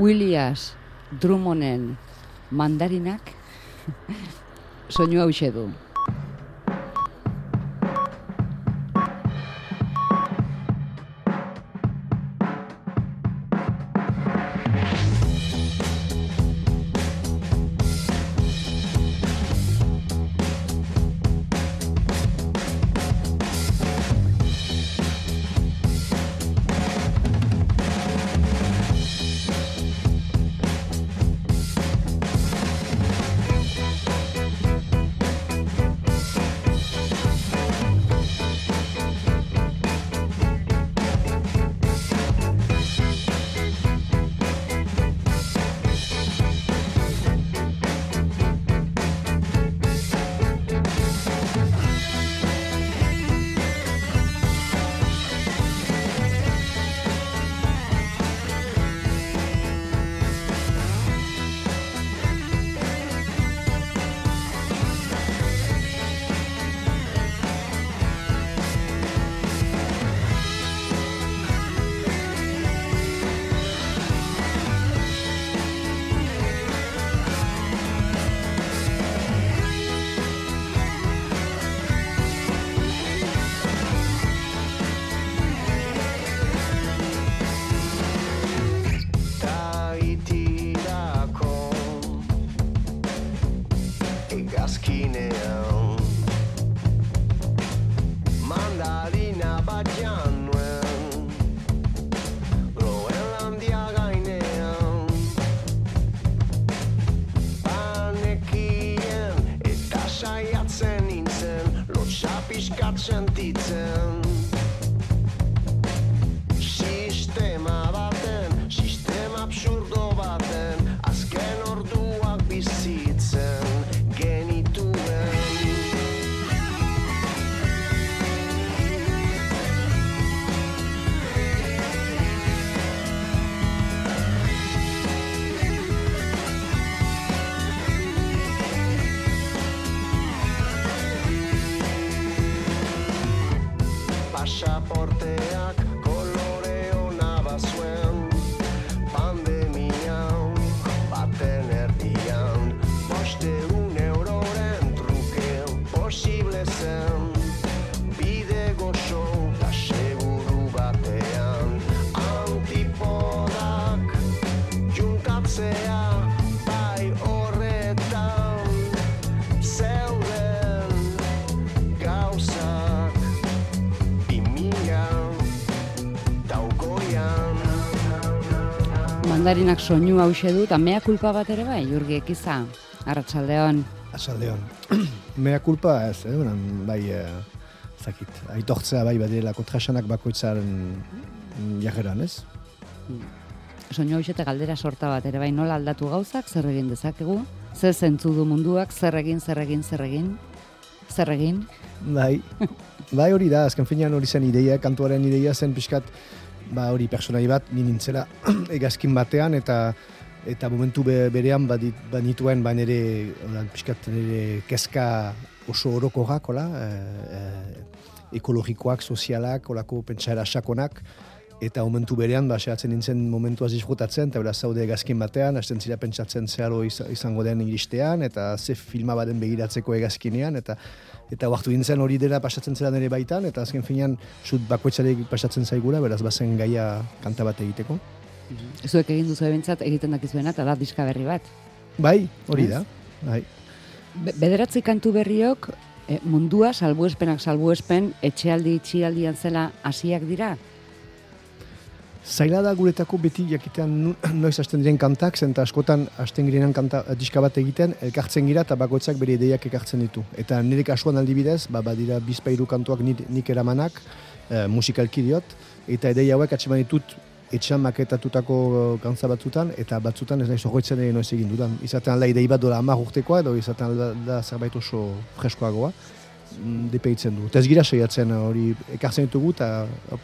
Williams Drummonden mandarinak soinu hau du. pixkat sentitzen. Mandarinak soinu hau du, eta mea kulpa bat ere bai, jurgi ekiza, arratsaldeon. Arratsaldeon. mea kulpa ez, eh, bai, eh, zakit, aitortzea bai badirela kontrasanak bakoitzaren jajeran, ez? Hmm. Soinu hau galdera sorta bat ere bai, nola aldatu gauzak, zer egin dezakegu, zer zentzu du munduak, zer egin, zer egin, zer egin, zer egin. Bai, bai hori da, azken finean hori zen ideia, kantuaren ideia zen pixkat, ba hori personai bat ni nintzela egazkin batean eta eta momentu berean badit banituen ba nere pixkat nere kezka oso orokorrak hola e, e, ekologikoak sozialak holako pentsaera sakonak eta momentu berean ba sehatzen nintzen momentua disfrutatzen eta bera zaude egazkin batean hasten zira pentsatzen zeharo izango den iristean eta ze filma baden begiratzeko egazkinean eta eta oartu dintzen hori dela pasatzen zela nire baitan, eta azken finean, zut bakoitzarek pasatzen zaigura, beraz bazen gaia kanta bat egiteko. Mhm. Zuek egin duzu ebentzat egiten dakizuena, eta da diska berri bat. Bai, hori da. Bai. Be bederatzi kantu berriok, e, mundua, salbuespenak salbuespen, etxealdi, itxialdian zela hasiak dira? Zaila da guretako beti jakitean noiz hasten diren kantak, zenta askotan hasten girenan kanta eh, diska bat egiten, elkartzen gira eta bakoitzak bere ideiak ekartzen ditu. Eta nire kasuan aldibidez, ba, badira bizpairu kantuak nik, nik eramanak, e, musikalki diot, eta ideia hauek atseman ditut etxan maketatutako gantza batzutan, eta batzutan ez nahi zogoitzen egin noiz egin dudan. Izaten alda idei bat dola amar urtekoa, edo izaten alda da zerbait oso freskoagoa. Depeitzen du. Ez gira saiatzen hori ekartzen ditugu eta uh,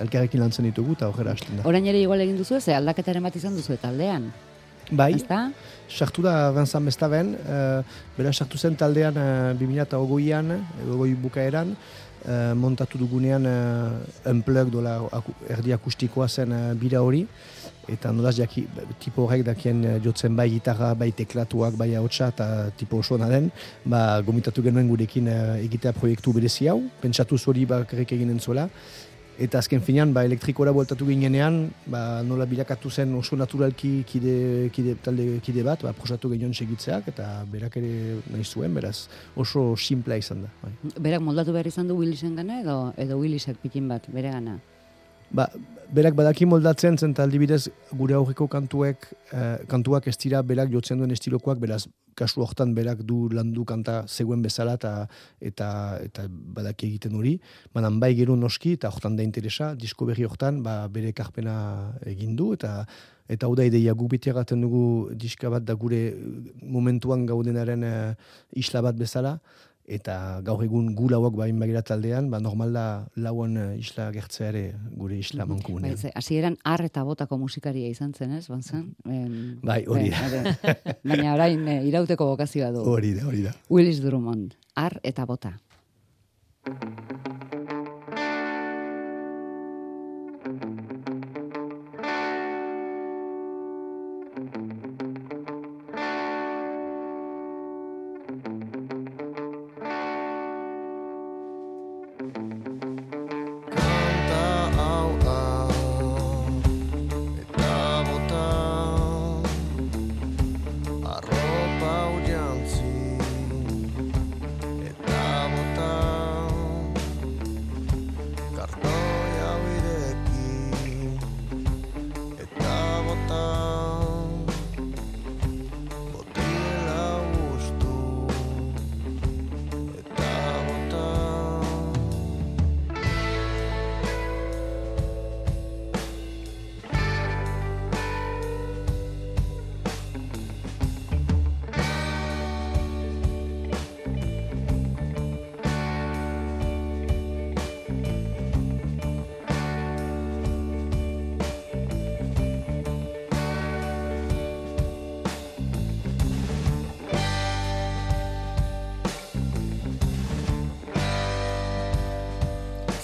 elkarrekin lantzen ditugu eta horrela hasten da. Orain ere igual egin duzu, ze aldaketaren bat izan duzu eta aldean? Bai, sartu da Vincent Bestaben, uh, bera sartu zen taldean uh, 2008an, egoi bukaeran, uh, montatu dugunean uh, unplug dola aku, erdi akustikoa zen uh, bira hori, eta nolaz jaki, tipo horrek dakien uh, jotzen bai gitarra, bai teklatuak, bai haotxa eta tipo oso den, ba, gomitatu genuen gurekin uh, egitea proiektu berezi hau, pentsatu zuri bakarrik eginen zuela, Eta azken finean, ba, elektrikora bueltatu ginenean, ba, nola bilakatu zen oso naturalki kide, kide, talde kide bat, ba, prosatu genion segitzeak, eta berak ere nahi zuen, beraz oso simplea izan da. Bai. Berak moldatu behar izan du Willisen gana edo, edo Willisek pikin bat, bere gana? Ba, berak badaki moldatzen zen taldi bidez gure aurreko kantuek, eh, kantuak ez dira berak jotzen duen estilokoak, beraz kasu hortan berak du landu kanta zegoen bezala eta eta, eta badaki egiten hori. Banan bai gero noski eta hortan da interesa, disko berri hortan ba, bere karpena egin du eta eta hau da ideia guk dugu diska bat da gure momentuan gaudenaren uh, isla bat bezala eta gaur egun gu lauak bain bagira taldean, ba normal da lauan uh, isla gertzea ere gure isla -hmm. Bai, hasi eran ar eta botako musikaria izan zen, ez, bantzen? bai, hori da. Baina orain eh, irauteko bokazioa du. Hori da, hori da. Willis Drummond, ar eta bota.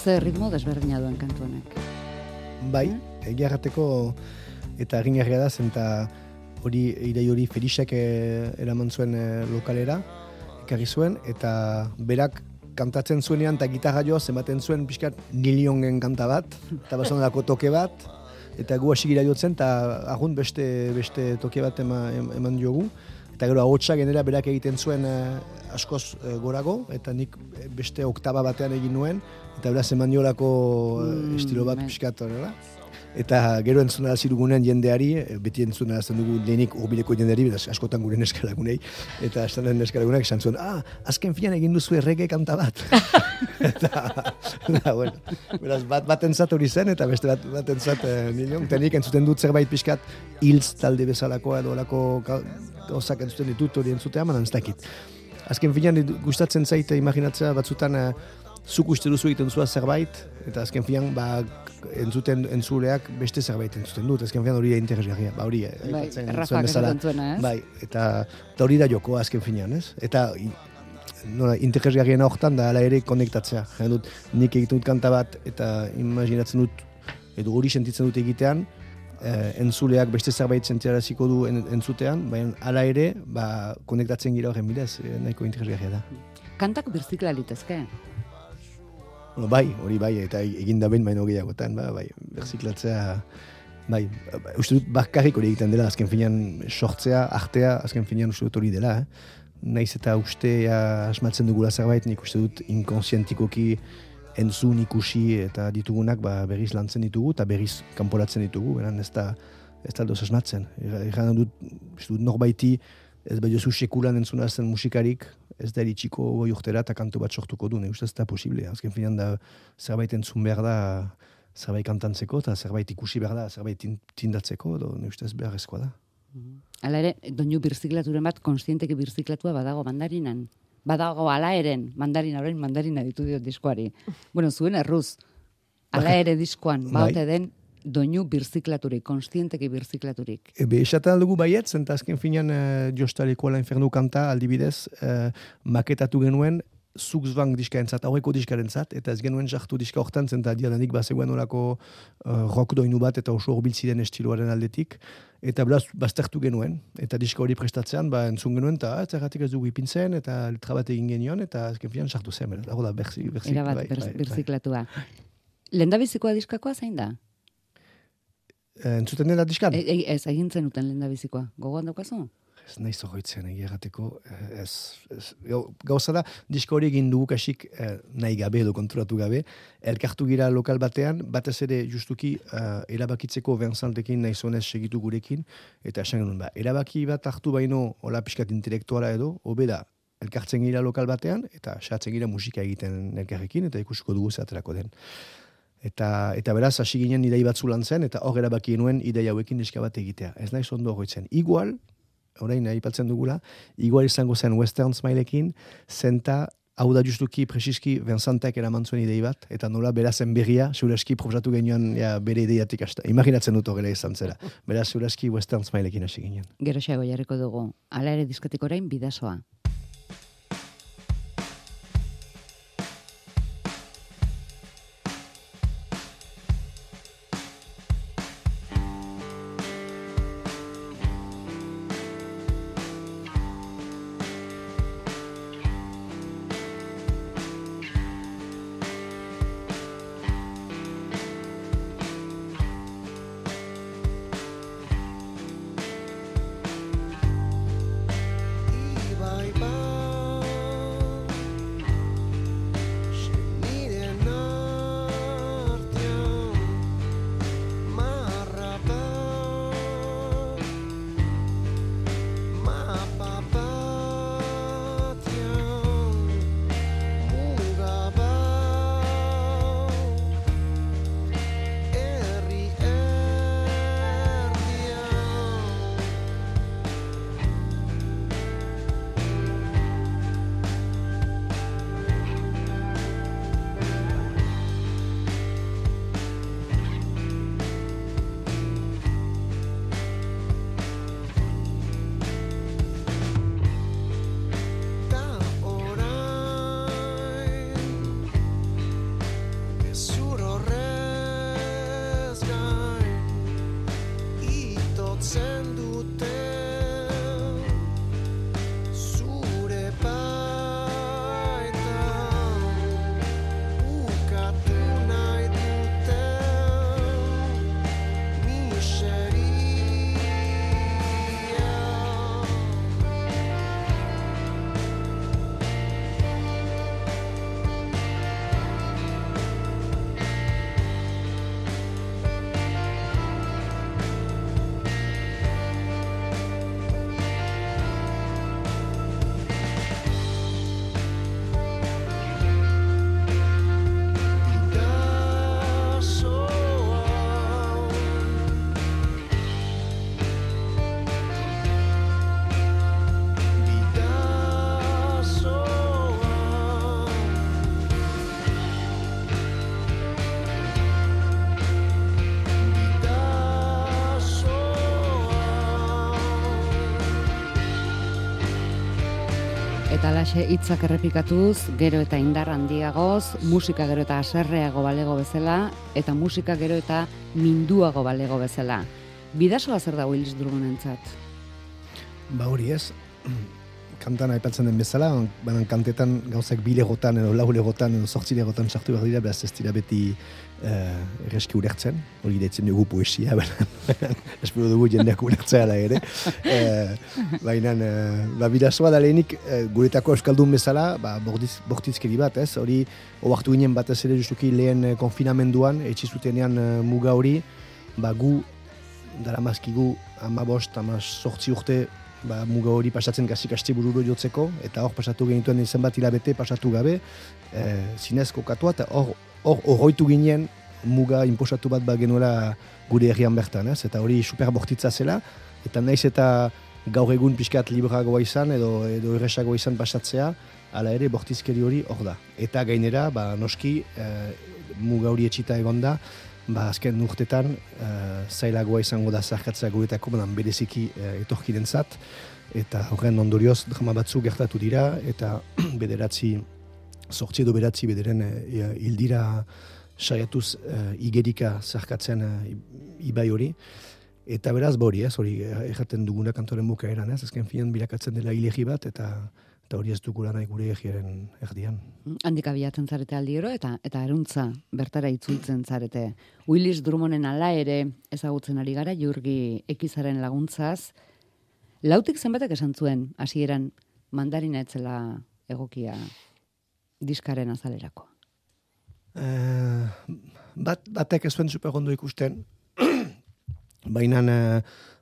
Ze ritmo desberdina duen kantu honek. Bai, hmm? egia eta egin da zen hori idei hori Felixek eh, eraman zuen eh, lokalera ekarri zuen eta berak kantatzen zuenean eta gitarra joa zenbaten zuen pixkat niliongen kanta bat eta basonako toke bat eta gu hasi gira jotzen eta agun beste, beste toke bat eman, eman diogu eta gero ahotsa genera berak egiten zuen eh, askoz eh, gorago eta nik beste oktaba batean egin nuen eta beraz eman mm, estilo bat pixkat Eta gero entzuna zirugunean jendeari, eh, beti entzuna zen dugu lehenik urbileko jendeari, beraz askotan gure neskalagunei, eta estanen neskalagunak esan zuen, ah, azken fian egin duzu errege kanta bat. eta, na, bueno, beraz, bat, bat entzat hori zen, eta beste bat, bat entzat eh, nilion, eta entzuten dut zerbait pixkat, hiltz talde bezalakoa edo olako gauzak entzuten ditut hori entzutea, manan ez dakit. Azken fian gustatzen zaite imaginatzea batzutan, eh, zuk uste duzu egiten zua zerbait, eta azken fian, ba, entzuten entzuleak beste zerbait entzuten dut, azken fian hori da interesgarria, ba hori, eh, bai, Rafa, zuena, ez? Bai, eta, eta hori da joko azken finean, ez? Eta nola, interesgarriena horretan da ala ere konektatzea. Jena dut, nik egiten dut kanta bat, eta imaginatzen dut, edo hori sentitzen dut egitean, eh, entzuleak beste zerbait zentziaraziko du entzutean, baina ala ere, ba, konektatzen gira horren bidez, eh, nahiko interesgarria da. Kantak birzikla litezke? Bueno, bai, hori bai, eta egin da behin baino gehiagotan, ba, bai, berziklatzea, bai, uste dut bakarrik hori egiten dela, azken finean sortzea, artea, azken finean uste dut hori dela, eh? Naiz eta ustea asmatzen dugula zerbait, nik uste dut inkonsientikoki entzun ikusi eta ditugunak ba, berriz lantzen ditugu eta berriz kanporatzen ditugu, beran ez da, ez da doz asmatzen. Egan dut, uste dut norbaiti, ez bai jozu sekulan entzuna zen musikarik, ez da eritxiko goi urtera eta kantu bat sortuko du, ne uste ez da posible. Azken finan da zerbait entzun behar da zerbait kantantzeko eta zerbait ikusi behar da zerbait tindatzeko, edo ne uste ez behar da. Hala ere, doinu birziklaturen bat, konstienteki birziklatua badago mandarinan. Badago ala eren, mandarina, orain mandarina ditu diot diskoari. bueno, zuen erruz, ala ere diskoan, bai. baute den, doinu birziklaturik, konstienteki birziklaturik. E, be, esaten dugu baiet, zenta azken finean uh, jostaleko ala infernu kanta aldibidez, uh, maketatu genuen Zuxbang diskaentzat, aurreko diskarentzat, eta ez genuen sartu diska hortan, zenta diadanik bazegoen orako uh, rock doinu bat, eta oso horbiltziren estiloaren aldetik, eta beraz, baztertu genuen, eta diska hori prestatzean, ba, entzun genuen, eta ah, zergatik ez dugu ipintzen, eta letra bat egin genion, eta azken finan sartu zen, dago da, berzi, berzi, Era bat, bai, bai, bai. birziklatua. Lendabizikoa diskakoa zein da? Entzuten dela diskan? E, e, ez, egin zenuten lendabizikoa. Gogoan daukazu? Ez nahi zogoitzen egia gateko, eh, ez, ez, gau- gauza da, disko hori egin dugu kasik eh, nahi gabe edo konturatu gabe, elkartu gira lokal batean, batez ere justuki eh, erabakitzeko Vincenttekin nahi zonez segitu gurekin, eta esan genuen, ba, erabaki bat hartu baino, hola pixkat intelektuala edo, hobe da, elkartzen gira lokal batean, eta satzen gira musika egiten elkarrekin, eta ikusiko dugu zeaterako den. Eta, eta beraz, hasi ginen idei batzu lan zen, eta hor erabaki genuen idei hauekin diska bat egitea. Ez nahi ondo goitzen. Igual, orain aipatzen dugula, igual izango zen Western Smileekin, zenta hau da justuki presiski Vincentek eraman zuen idei bat, eta nola berazen berria, zuraski proposatu genioan ja, bere ideiatik hasta. Imaginatzen dut horrela izan zera. Beraz, zuraski Western Smileekin hasi ginen. Gero xago jarriko dugu. Hala ere diskatik orain bidasoa. Bidasoa Eta laxe hitzak errepikatuz, gero eta indar handiagoz, musika gero eta aserreago balego bezala, eta musika gero eta minduago balego bezala. Bidasoa zer dago Ilis Drumonentzat? Ba hori ez, kantan aipatzen den bezala, banan kantetan gauzak bi legotan edo lau legotan edo sortzi legotan sartu behar dira, beraz ez dira beti eh, erreski ulertzen, hori deitzen dugu poesia, espero dugu jendeak ulertzea ala ere. Eh, baina, eh, ba, bidazoa da lehenik eh, guretako euskaldun bezala, ba, bordiz, bortizkeri bat, ez? Hori, oartu ginen batez ere justuki lehen eh, konfinamenduan, etxizutenean eh, muga hori, ba, gu dara mazkigu ama bost, ama sortzi urte ba, muga hori pasatzen gazik asti bururo jotzeko, eta hor pasatu genituen izen bat hilabete pasatu gabe, e, zinez kokatua, eta hor hor horroitu ginen muga inposatu bat ba genuela gure herrian bertan, ez? eta hori super bortitza zela, eta naiz eta gaur egun pixkat libragoa izan, edo, edo erresagoa izan pasatzea, hala ere bortizkeri hori hor da. Eta gainera, ba, noski, e, muga hori etxita egonda, ba, azken urtetan e, zailagoa izango da zarkatzea guretako, baina bereziki e, etorkirentzat, eta horren ondorioz drama batzu gertatu dira, eta bederatzi sortzi edo beratzi bederen e, hildira saiatuz e, igerika zarkatzen e, ibai hori. Eta beraz, hori, ez, hori, eh, erraten duguna kantoren bukaeran, ez, azken finan bilakatzen dela hilegi bat, eta eta hori ez dugula nahi gure egiaren erdian. Handik abiatzen zarete aldiero eta eta eruntza bertara itzultzen zarete. Willis Drummonden ala ere ezagutzen ari gara Jurgi Ekizaren laguntzaz. Lautik zenbatek esan zuen hasieran mandarina etzela egokia diskaren azalerako. Eh, bat, batek ez zuen super ondo ikusten, baina eh,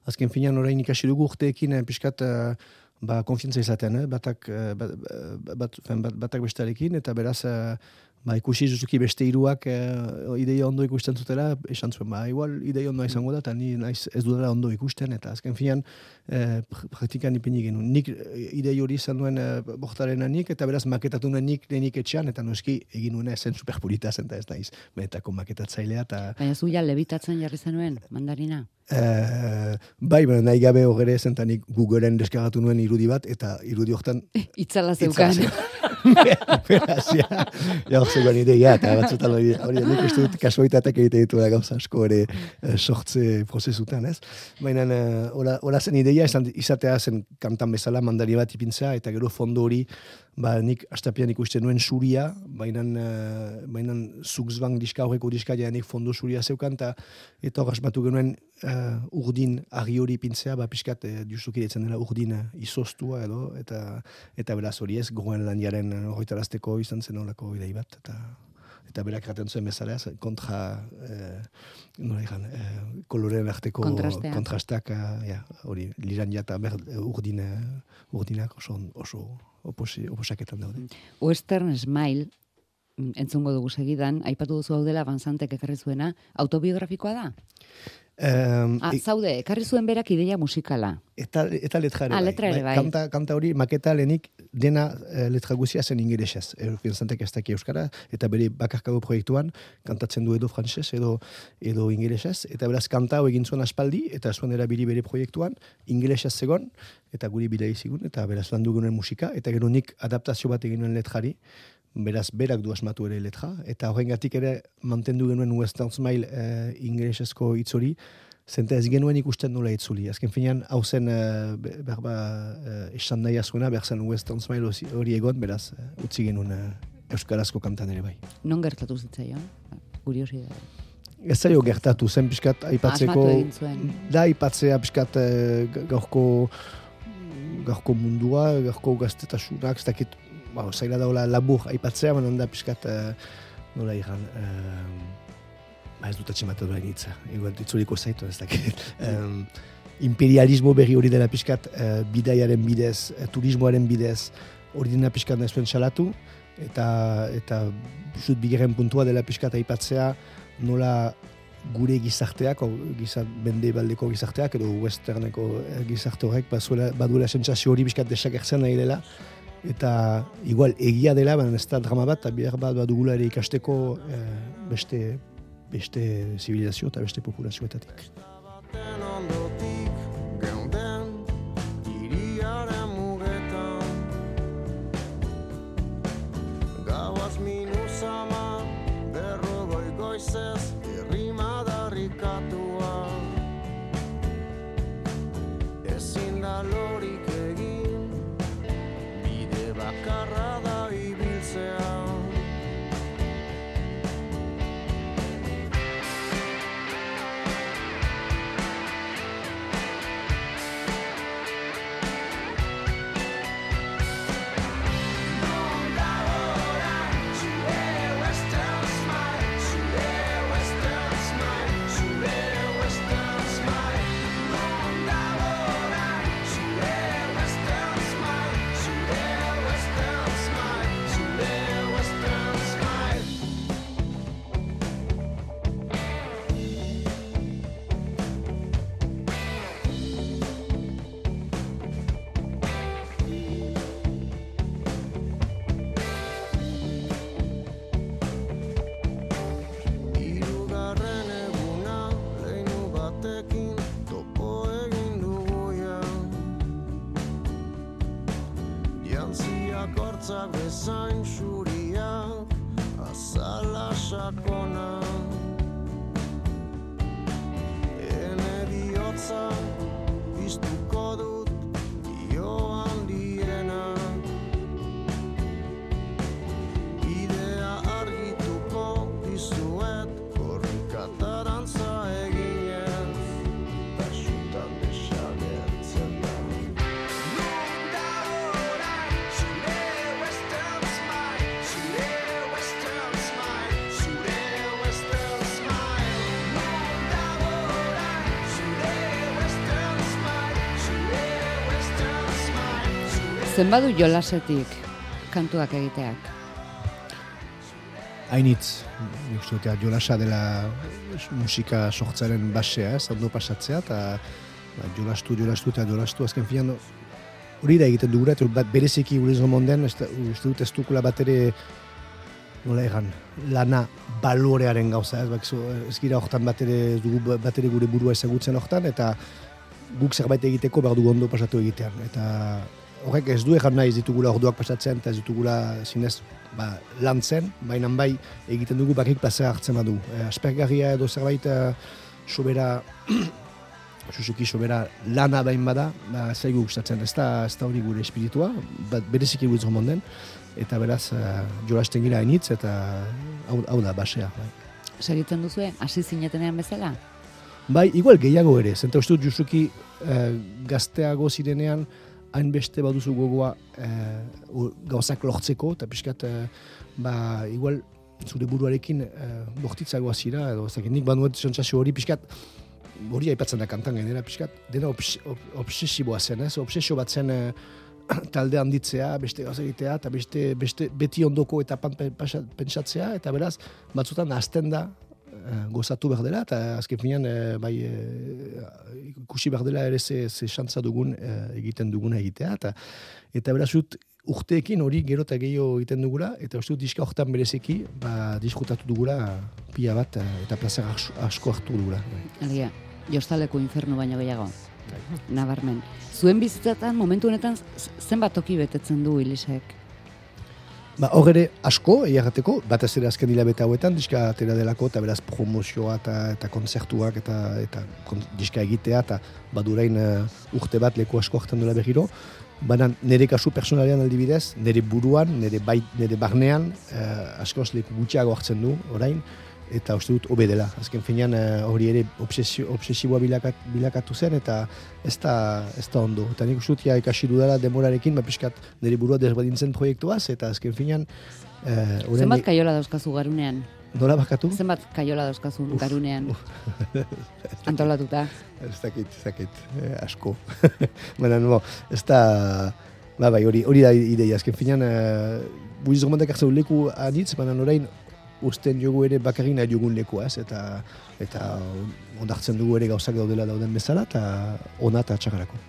azken finan orain ikasi dugu urteekin eh, pixkat eh, ba, konfiantza izaten, eh? batak, eh, bat, bat, batak bestarekin, eta beraz eh, ba, ikusi zuzuki beste hiruak eh, ideia ondo ikusten zutela, esan zuen, ba, igual ideia ondo izango da, eta ni naiz ez dudala ondo ikusten, eta azken finan eh, pr- praktikan ipini genuen. Nik eh, idei hori izan duen eh, bortarena nik, eta beraz maketatu nuen nik lehenik etxean, eta noski egin nuena zen superpolita zen, eta ez naiz, benetako maketatzailea, eta Baina zu ja lebitatzen jarri zenuen mandarina. Eh, bai, baina nahi gabe hogere zentanik Googleen deskargatu nuen irudi bat, eta irudi hortan Itzala zeukan. Beraz, ja, ja, zegoen ideia, eta batzutan hori, hori nik uste dut kasualitateak egite ditu da gauza asko ere sortze prozesutan, ez? Baina, hola, hola zen ideia, izatea zen kantan bezala mandari bat ipintza, eta gero fondo hori, ba, nik astapian ikusten nuen suria, baina, uh, baina Zuxbank diska horreko diska nik fondo suria zeukan, eta eta hor asmatu genuen eh, urdin argi hori pintzea, ba, pixkat, uh, justuki ditzen dela urdin uh, izostua edo, eta eta beraz hori ez, gogoen landiaren eh, horretarazteko izan zen olako idei bat, eta eta berak raten zuen bezala, ez, kontra, eh, nola egan, eh, koloren arteko Kontrastea. kontrastak, eh, ja, hori, liran jata ber, urdin, eh, urdinak oso, oso oposi, oposaketan daude. Western Smile entzungo dugu segidan, aipatu duzu hau dela Banzantek ekarri zuena, autobiografikoa da? Um, Ah, zaude, ekarri zuen berak ideia musikala. Eta, eta letra ere Ah, letra ere bai. Kanta, kanta hori maketa lehenik dena eh, letra guzia zen ingelesez. Erufien zantek ez daki euskara, eta bere bakarkago proiektuan kantatzen du edo frantses edo edo ingelesez. Eta beraz kanta egin zuen aspaldi, eta zuen erabili bere proiektuan, ingelesez zegon, eta guri bidea izigun, eta beraz landu genuen musika, eta gero nik adaptazio bat egin nuen letrari, beraz berak du asmatu ere letra, eta horrengatik ere mantendu genuen Western Smile eh, ingelesezko hitz hori, Zenta ez genuen ikusten nola itzuli. Azken finean, hau zen, uh, berba, uh, esan nahi azuena, behar zen Western Smile hori egon, beraz, utzi genuen uh, Euskarazko kantan ere bai. Non gertatu zitzaion? Kuriosidade. Ez zaio gertatu, zen pixkat aipatzeko... Da, aipatzea pixkat ga- gaurko, gaurko mundua, gaurko gaztetasunak, ez dakit, ba, zaila daula labur aipatzea, baina da pixkat, uh, nola iran, uh, ba ez dut atxematu duen hitza, igual ditzuliko zaitu, ez dakit. Um, imperialismo berri hori dela pixkat uh, bidaiaren bidez, uh, turismoaren bidez, hori dena pixkat nahi salatu, eta, eta zut bigarren puntua dela pixkat aipatzea nola gure gizarteak, o, gizart, bende baldeko gizarteak, edo westerneko eh, gizarte horrek, bazuela, baduela sentsazio hori pixkat desagertzen nahi dela, eta igual egia dela, baina ez da drama bat, eta behar bat badugula ere ikasteko eh, beste, beste zibilizazio eta beste populazioetatik. hitzak bezain zuria azala sakona Ene bihotzak Zenbadu jolasetik kantuak egiteak. Hainitz, uste dut, jolasa dela musika sortzaren basea, ez, ondo pasatzea, eta ba, jolastu, jolastu eta jolastu, azken finan, hori da egiten dugura, eta bat bereziki ez da- uste dut ez dukula bat ere, nola egan, lana balorearen gauza, ez, bakizu, ez gira hortan bat ere, dugu bat ere gure burua ezagutzen hortan, eta guk zerbait egiteko behar dugu ondo pasatu egitean. Eta horrek ez du egan nahi ez ditugula orduak pasatzen, eta ez ditugula zinez ba, lantzen, baina bai egiten dugu bakik plazera hartzen badu. E, aspergarria edo zerbait e, sobera Suzuki sobera lana bain bada, ba, zaigu gustatzen, ez da, ez da hori gure espiritua, bat bereziki gure zomonden, eta beraz, uh, jolasten gira hainitz, eta hau, hau da, basea. Bai. Segitzen duzue, hasi zinetenean bezala? Bai, igual gehiago ere, zenta uste dut justuki eh, gazteago zirenean hainbeste baduzu gogoa eh, u- gauzak lortzeko, eta pixkat, eh, ba, igual zure buruarekin eh, bortitzagoa zira, edo ezakit, nik banuet sentsazio hori pixkat, hori aipatzen da kantan gainera, pixkat, dena obs, ob, obsesiboa zen, ez? Obsesio bat zen talde handitzea, beste gauza egitea, eta beste, beste beti ondoko etapan pe- pasa- pentsatzea, eta beraz, batzutan hasten da, gozatu behar dela, eta azken finean, eh, bai, eh, ikusi behar dela ere ze, ze xantza dugun eh, egiten duguna egitea, eta, eta beraz dut, urteekin hori gero eta gehiago egiten dugula, eta uste dut diska horretan berezeki, ba, diskutatu dugula pila bat, eh, eta plazer asko, hartu dugula. Bai. Alegia, jostaleko infernu baino gehiago. Nabarmen. Zuen bizitzatan momentu honetan zenbat toki betetzen du Ilisek? Ba, hor ere asko, egiagateko, batez ere azken hilabete hauetan, diska atera delako, eta beraz promozioa eta, eta konzertuak eta, eta kon, diska egitea, eta badurain uh, urte bat leku asko hartzen duela berriro. Baina nire kasu personalean aldibidez, nire buruan, nire, bait, nire barnean, uh, askoz leku gutxiago hartzen du, orain, eta uste dut hobe dela. Azken finean eh, hori ere obsesiboa bilakat, bilakatu zen, eta ez da, ez da ondo. Eta nik uste dut ja ikasi dudala demorarekin, ba pixkat nire burua desberdintzen proiektuaz, eta azken finean... Eh, orain- Zenbat kaiola dauzkazu garunean? Nola bakatu? Zenbat kaiola dauzkazu garunean? Antolatuta. Ez dakit, ez dakit, eh, asko. Baina, no, ez da... Ba, bai, hori, hori da ideia, azken finean, eh, buiz romantak hartzen leku anitz, baina orain usten jogu ere bakarrik nahi jogun lekua, ez, eta eta ondartzen dugu ere gauzak daudela dauden bezala, eta ona eta txakarako.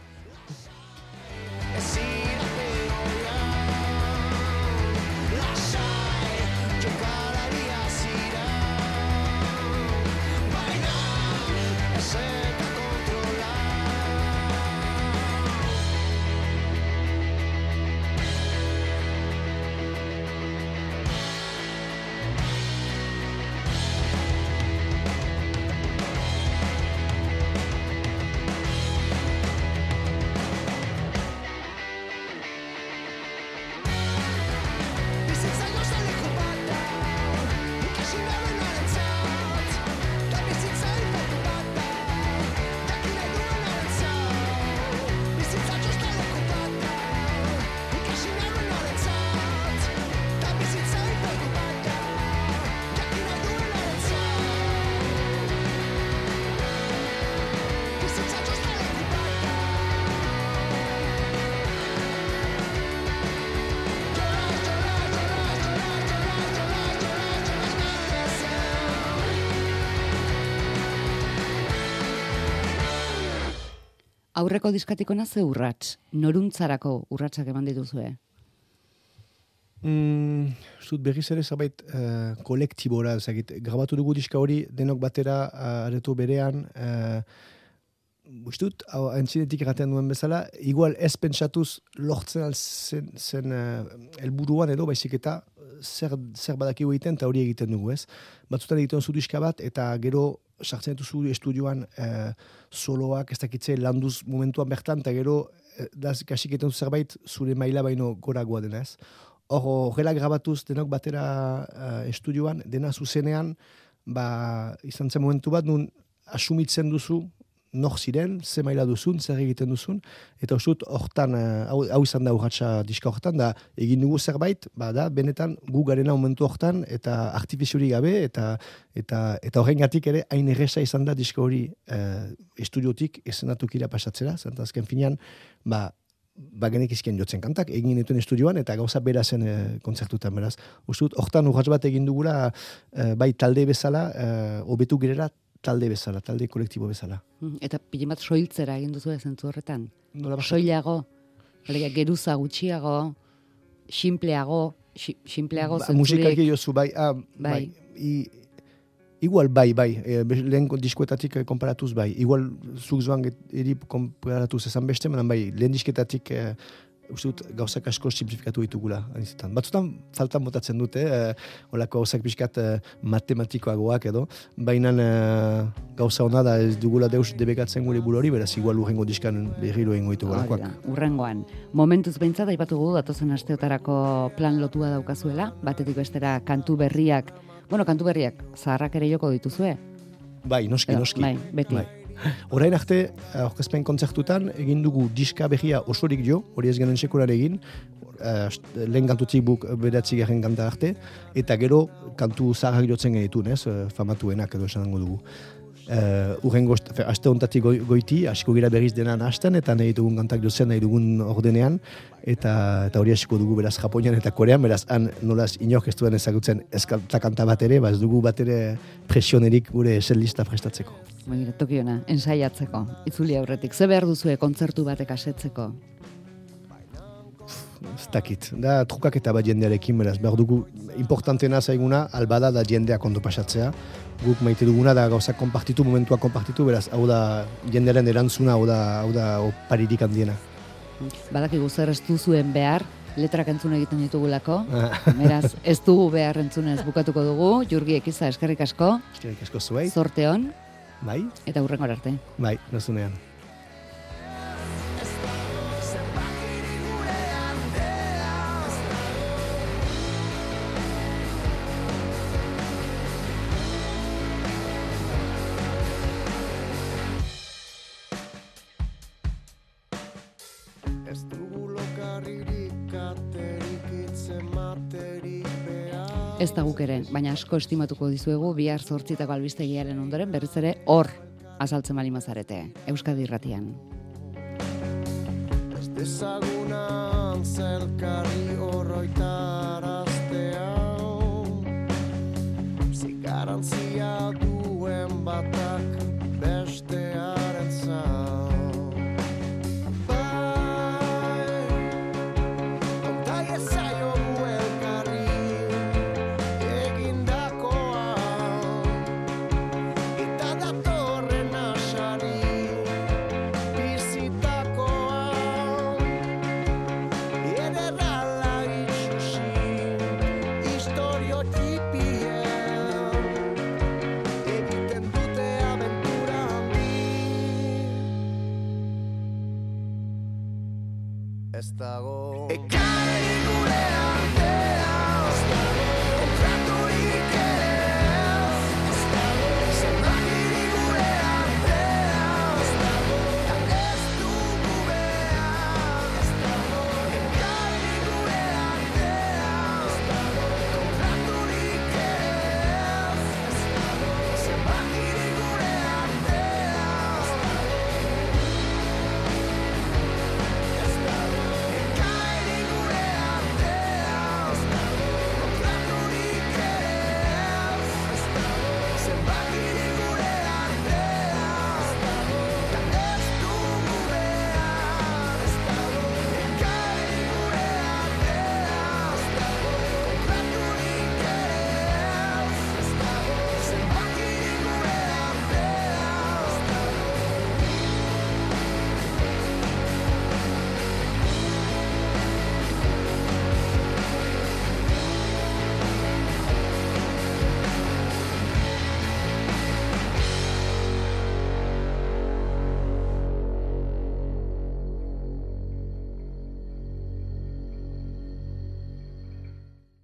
Aurreko diskatiko ze urrats, noruntzarako urratsak eman dituzue. Mm, zut berriz ere zerbait uh, kolektibora, ezagit, grabatu dugu diska hori denok batera uh, areto berean, uh, Ustut, hau entzinetik erraten duen bezala, igual ez pentsatuz lortzen al zen, zen uh, elburuan edo, baizik eta zer, zer badakigu egiten, eta hori egiten dugu, ez? Batzutan egiten zu diska bat, eta gero sartzen dituzu estudioan eh, soloak, ez dakitze, landuz momentuan bertan, eta gero, eh, da kasik egiten duzu zerbait, zure maila baino goragoa dena, ez? Hor, horrela grabatuz denok batera eh, estudioan, dena zuzenean, ba, izan zen momentu bat, nun asumitzen duzu, nor ziren, ze maila duzun, zer egiten duzun, eta usut, hortan, eh, hau, hau izan da urratxa diska hortan, da egin dugu zerbait, ba, da, benetan gu garena momentu hortan, eta artifiziori gabe, eta eta eta horrengatik ere, hain erresa izan da diska hori eh, estudiotik esenatukira pasatzera, zenta azken finean, ba, ba genek izkien jotzen kantak, egin dituen estudioan, eta gauza bera zen e, kontzertutan, beraz. Uzut, hortan urratx bat egin dugula, eh, bai talde bezala, e, obetu girera talde bezala, talde kolektibo bezala. Mm, Eta pile bat soiltzera egin duzu zentzu horretan. Nola Soilago, alegia, geruza gutxiago, simpleago, simpleago Ba, zentzurik. musikaki jozu, bai, ah, bai. Bai. I, igual bai, bai, e, lehen diskoetatik eh, konparatuz bai. Igual zuk zoan eri konparatuz esan beste, manan bai, lehen disketatik e, uste dut gauzak asko simplifikatu ditugula. anizetan. Batzutan faltan botatzen dute, e, olako gauzak pixkat e, matematikoagoak edo, baina e, gauza hona da ez dugula deus debekatzen gure burori, beraz igual urrengo diskan berriro egingo ditu Hori golakoak. da, urrengoan. Momentuz behintzat, aipatu gu, datozen asteotarako plan lotua daukazuela, batetik bestera kantu berriak, bueno, kantu berriak, zaharrak ere joko dituzue. Bai, noski, Edo, noski. bai, beti. Orain arte, aurkezpen kontzertutan, egin dugu diska behia osorik jo, hori ez genuen sekular egin, eh, lehen kantutik buk bedatzi garen kanta arte, eta gero kantu zaharrak jotzen genitun, ez, eh, famatuenak edo esango dugu. Uh, urrengo, aste hontatik goi, goiti, hasiko gira berriz denan hasten, eta nahi dugun kantak jotzen nahi dugun ordenean, eta, eta hori hasiko dugu beraz Japonian eta Korean, beraz han nolaz inork ez duen ezagutzen ezkanta kanta bat ere, ba ez dugu bat ere presionerik gure set lista prestatzeko. Begira, tokiona, ensaiatzeko, itzuli aurretik. Ze behar duzue kontzertu batek asetzeko? Ez dakit. Da trukak eta bat jendearekin, beraz, behar dugu importantena zaiguna, albada da jendeak ondo pasatzea. Guk maite duguna da gauzak konpartitu, momentua konpartitu, beraz, hau da jendearen erantzuna, hau da, hau da oparirik handiena. Badakigu zer ez duzuen behar, letrak entzun egiten ditugulako, beraz, ez dugu behar entzunez bukatuko dugu, jurgi ekiza eskerrik asko, Eskerrik asko zuei. zorte hon, Bai, eta hurrengor arte. bai, nazunean. Ere, baina asko estimatuko dizuegu bihar zortzitako albistegiaren ondoren berriz ere hor azaltzen bali mazarete, Euskadi irratian. Ez dezagunan zelkarri horroitaraztea Zigarantzia duen batak bestearen dago